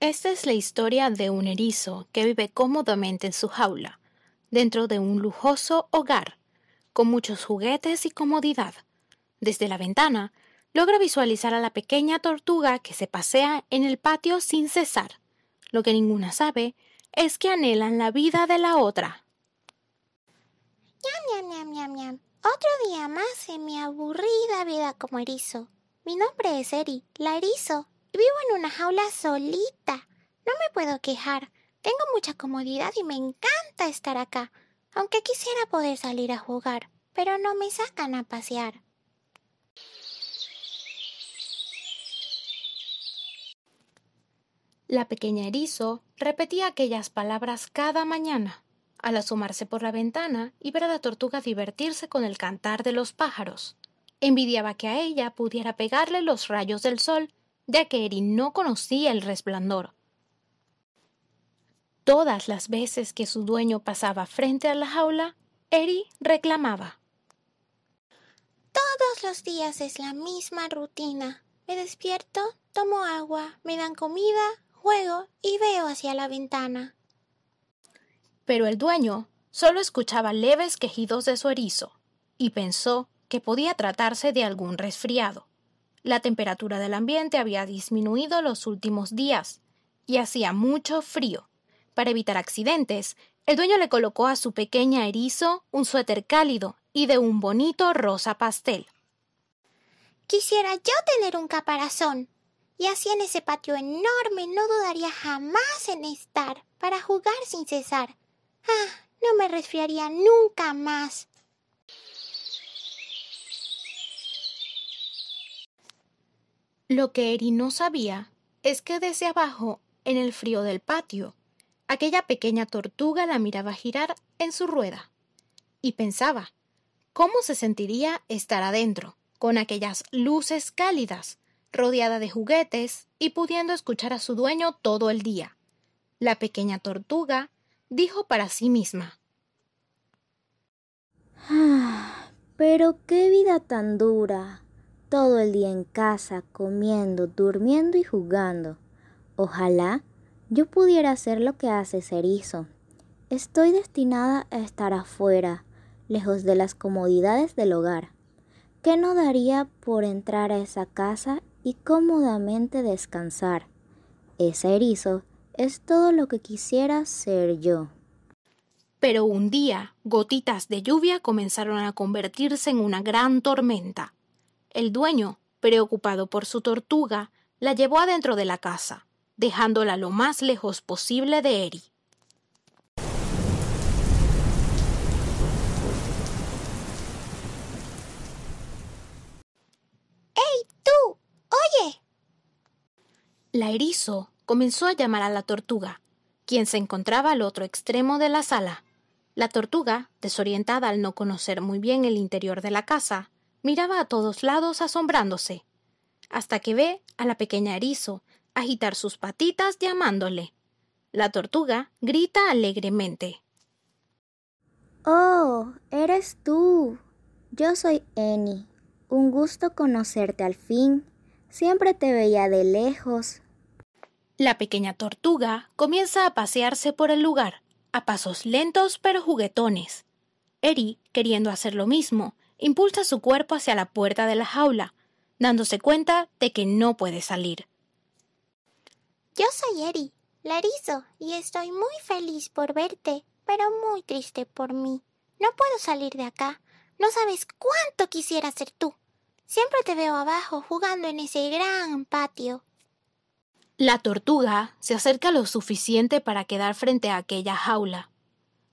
Esta es la historia de un erizo que vive cómodamente en su jaula, dentro de un lujoso hogar, con muchos juguetes y comodidad. Desde la ventana, logra visualizar a la pequeña tortuga que se pasea en el patio sin cesar. Lo que ninguna sabe es que anhelan la vida de la otra. Ñam, ñam, ñam, ñam, Otro día más en mi aburrida vida como erizo. Mi nombre es Eri, la erizo, Vivo en una jaula solita. No me puedo quejar. Tengo mucha comodidad y me encanta estar acá, aunque quisiera poder salir a jugar, pero no me sacan a pasear. La pequeña erizo repetía aquellas palabras cada mañana, al asomarse por la ventana y ver a la tortuga divertirse con el cantar de los pájaros. Envidiaba que a ella pudiera pegarle los rayos del sol ya que Eri no conocía el resplandor. Todas las veces que su dueño pasaba frente a la jaula, Eri reclamaba. Todos los días es la misma rutina. Me despierto, tomo agua, me dan comida, juego y veo hacia la ventana. Pero el dueño solo escuchaba leves quejidos de su erizo y pensó que podía tratarse de algún resfriado. La temperatura del ambiente había disminuido los últimos días y hacía mucho frío. Para evitar accidentes, el dueño le colocó a su pequeña erizo un suéter cálido y de un bonito rosa pastel. Quisiera yo tener un caparazón. Y así en ese patio enorme no dudaría jamás en estar para jugar sin cesar. Ah, no me resfriaría nunca más. Lo que Eri no sabía es que desde abajo, en el frío del patio, aquella pequeña tortuga la miraba girar en su rueda y pensaba cómo se sentiría estar adentro, con aquellas luces cálidas, rodeada de juguetes y pudiendo escuchar a su dueño todo el día. La pequeña tortuga dijo para sí misma Ah, pero qué vida tan dura todo el día en casa, comiendo, durmiendo y jugando. Ojalá yo pudiera hacer lo que hace Cerizo. Estoy destinada a estar afuera, lejos de las comodidades del hogar. ¿Qué no daría por entrar a esa casa y cómodamente descansar? Ese erizo es todo lo que quisiera ser yo. Pero un día, gotitas de lluvia comenzaron a convertirse en una gran tormenta. El dueño, preocupado por su tortuga, la llevó adentro de la casa, dejándola lo más lejos posible de Eri. ¡Ey, tú! ¡Oye! La erizo comenzó a llamar a la tortuga, quien se encontraba al otro extremo de la sala. La tortuga, desorientada al no conocer muy bien el interior de la casa, Miraba a todos lados asombrándose, hasta que ve a la pequeña erizo agitar sus patitas llamándole. La tortuga grita alegremente. Oh, eres tú. Yo soy Eni. Un gusto conocerte al fin. Siempre te veía de lejos. La pequeña tortuga comienza a pasearse por el lugar, a pasos lentos pero juguetones. Eri, queriendo hacer lo mismo, impulsa su cuerpo hacia la puerta de la jaula, dándose cuenta de que no puede salir. Yo soy Eri, la erizo, y estoy muy feliz por verte, pero muy triste por mí. No puedo salir de acá. No sabes cuánto quisiera ser tú. Siempre te veo abajo jugando en ese gran patio. La tortuga se acerca lo suficiente para quedar frente a aquella jaula.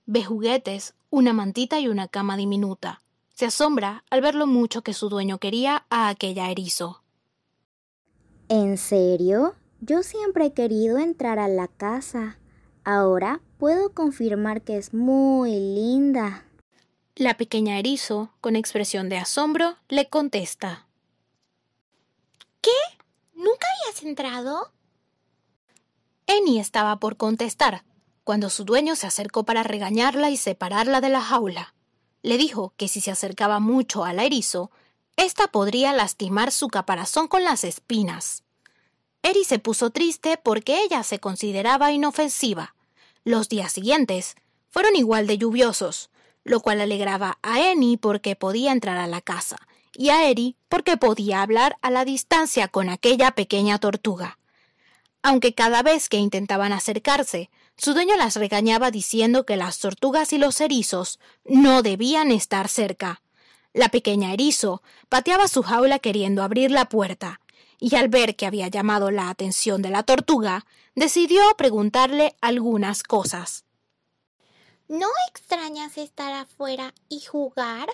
Ve juguetes, una mantita y una cama diminuta. Se asombra al ver lo mucho que su dueño quería a aquella erizo. ¿En serio? Yo siempre he querido entrar a la casa. Ahora puedo confirmar que es muy linda. La pequeña erizo, con expresión de asombro, le contesta. ¿Qué? ¿Nunca habías entrado? Eni estaba por contestar, cuando su dueño se acercó para regañarla y separarla de la jaula le dijo que si se acercaba mucho al erizo, ésta podría lastimar su caparazón con las espinas. Eri se puso triste porque ella se consideraba inofensiva. Los días siguientes fueron igual de lluviosos, lo cual alegraba a Eni porque podía entrar a la casa, y a Eri porque podía hablar a la distancia con aquella pequeña tortuga. Aunque cada vez que intentaban acercarse, su dueño las regañaba diciendo que las tortugas y los erizos no debían estar cerca. La pequeña erizo pateaba su jaula queriendo abrir la puerta, y al ver que había llamado la atención de la tortuga, decidió preguntarle algunas cosas. ¿No extrañas estar afuera y jugar?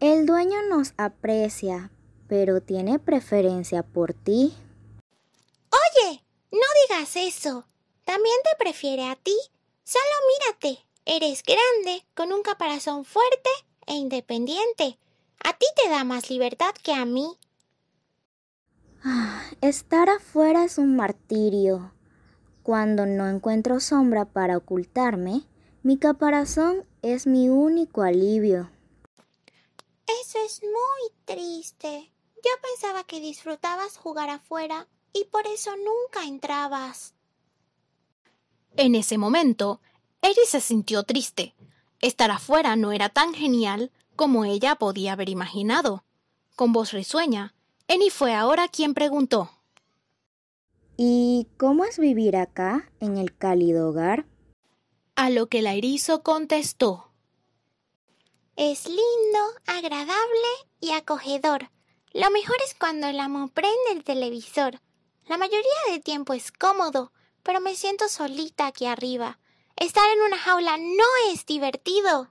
El dueño nos aprecia, pero tiene preferencia por ti. Digas eso. También te prefiere a ti. Solo mírate. Eres grande, con un caparazón fuerte e independiente. A ti te da más libertad que a mí. Ah, estar afuera es un martirio. Cuando no encuentro sombra para ocultarme, mi caparazón es mi único alivio. Eso es muy triste. Yo pensaba que disfrutabas jugar afuera y por eso nunca entrabas. En ese momento, Eri se sintió triste. Estar afuera no era tan genial como ella podía haber imaginado. Con voz risueña, Eni fue ahora quien preguntó. ¿Y cómo es vivir acá, en el cálido hogar? A lo que la erizo contestó. Es lindo, agradable y acogedor. Lo mejor es cuando el amo prende el televisor. La mayoría del tiempo es cómodo, pero me siento solita aquí arriba. Estar en una jaula no es divertido.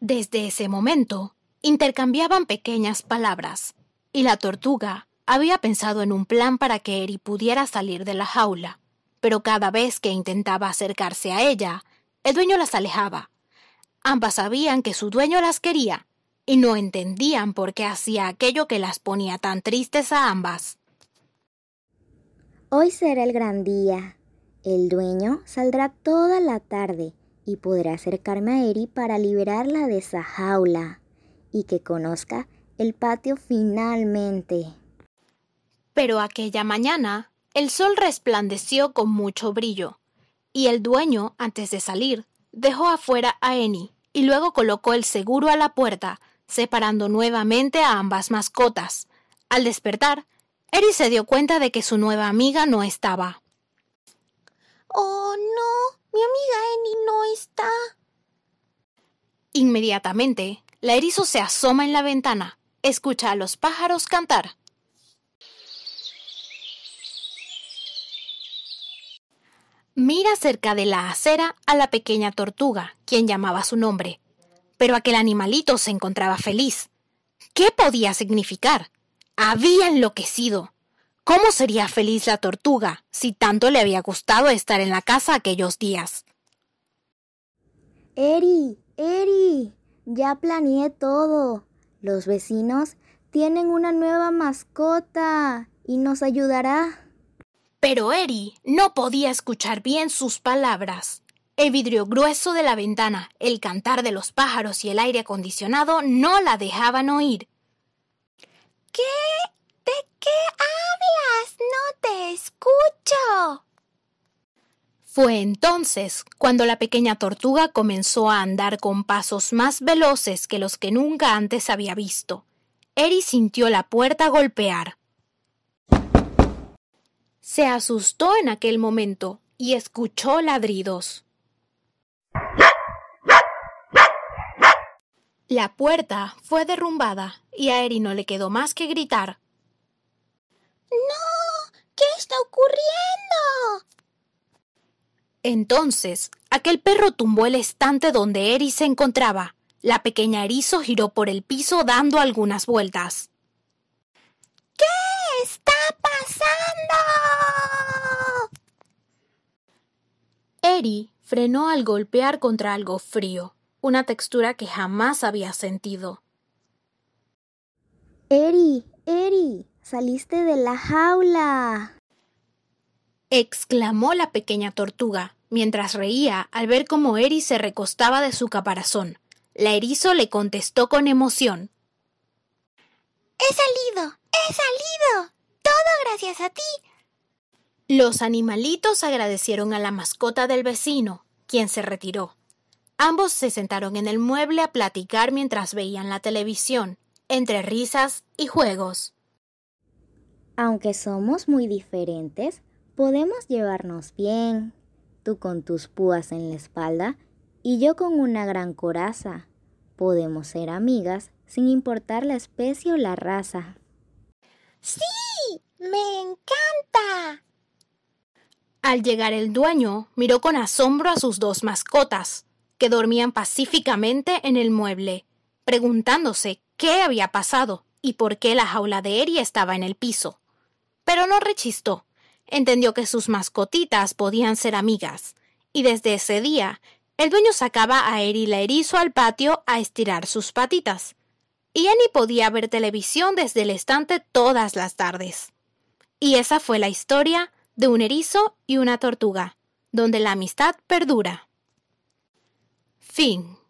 Desde ese momento, intercambiaban pequeñas palabras, y la tortuga había pensado en un plan para que Eri pudiera salir de la jaula, pero cada vez que intentaba acercarse a ella, el dueño las alejaba. Ambas sabían que su dueño las quería, y no entendían por qué hacía aquello que las ponía tan tristes a ambas. Hoy será el gran día. El dueño saldrá toda la tarde y podré acercarme a Eri para liberarla de esa jaula y que conozca el patio finalmente. Pero aquella mañana el sol resplandeció con mucho brillo, y el dueño, antes de salir, dejó afuera a Eni y luego colocó el seguro a la puerta, separando nuevamente a ambas mascotas. Al despertar, Eri se dio cuenta de que su nueva amiga no estaba. Oh, no, mi amiga Eni no está. Inmediatamente, la erizo se asoma en la ventana, escucha a los pájaros cantar. Mira cerca de la acera a la pequeña tortuga, quien llamaba su nombre. Pero aquel animalito se encontraba feliz. ¿Qué podía significar? Había enloquecido. ¿Cómo sería feliz la tortuga si tanto le había gustado estar en la casa aquellos días? Eri, Eri, ya planeé todo. Los vecinos tienen una nueva mascota y nos ayudará. Pero Eri no podía escuchar bien sus palabras. El vidrio grueso de la ventana, el cantar de los pájaros y el aire acondicionado no la dejaban oír. ¿Qué? ¿De qué hablas? No te escucho. Fue entonces cuando la pequeña tortuga comenzó a andar con pasos más veloces que los que nunca antes había visto. Eri sintió la puerta golpear. Se asustó en aquel momento y escuchó ladridos. La puerta fue derrumbada y a Eri no le quedó más que gritar. ¡No! ¿Qué está ocurriendo? Entonces, aquel perro tumbó el estante donde Eri se encontraba. La pequeña erizo giró por el piso dando algunas vueltas. ¿Qué está pasando? Eri frenó al golpear contra algo frío, una textura que jamás había sentido. Eri, Eri, saliste de la jaula. exclamó la pequeña tortuga, mientras reía al ver cómo Eri se recostaba de su caparazón. La erizo le contestó con emoción. He salido, he salido. Todo gracias a ti. Los animalitos agradecieron a la mascota del vecino, quien se retiró. Ambos se sentaron en el mueble a platicar mientras veían la televisión, entre risas y juegos. Aunque somos muy diferentes, podemos llevarnos bien. Tú con tus púas en la espalda y yo con una gran coraza. Podemos ser amigas sin importar la especie o la raza. ¡Sí! ¡Me encanta! Al llegar el dueño, miró con asombro a sus dos mascotas, que dormían pacíficamente en el mueble, preguntándose qué había pasado y por qué la jaula de Eri estaba en el piso. Pero no rechistó. Entendió que sus mascotitas podían ser amigas, y desde ese día el dueño sacaba a Eri la erizo al patio a estirar sus patitas, y Annie podía ver televisión desde el estante todas las tardes. Y esa fue la historia de un erizo y una tortuga, donde la amistad perdura. Fin.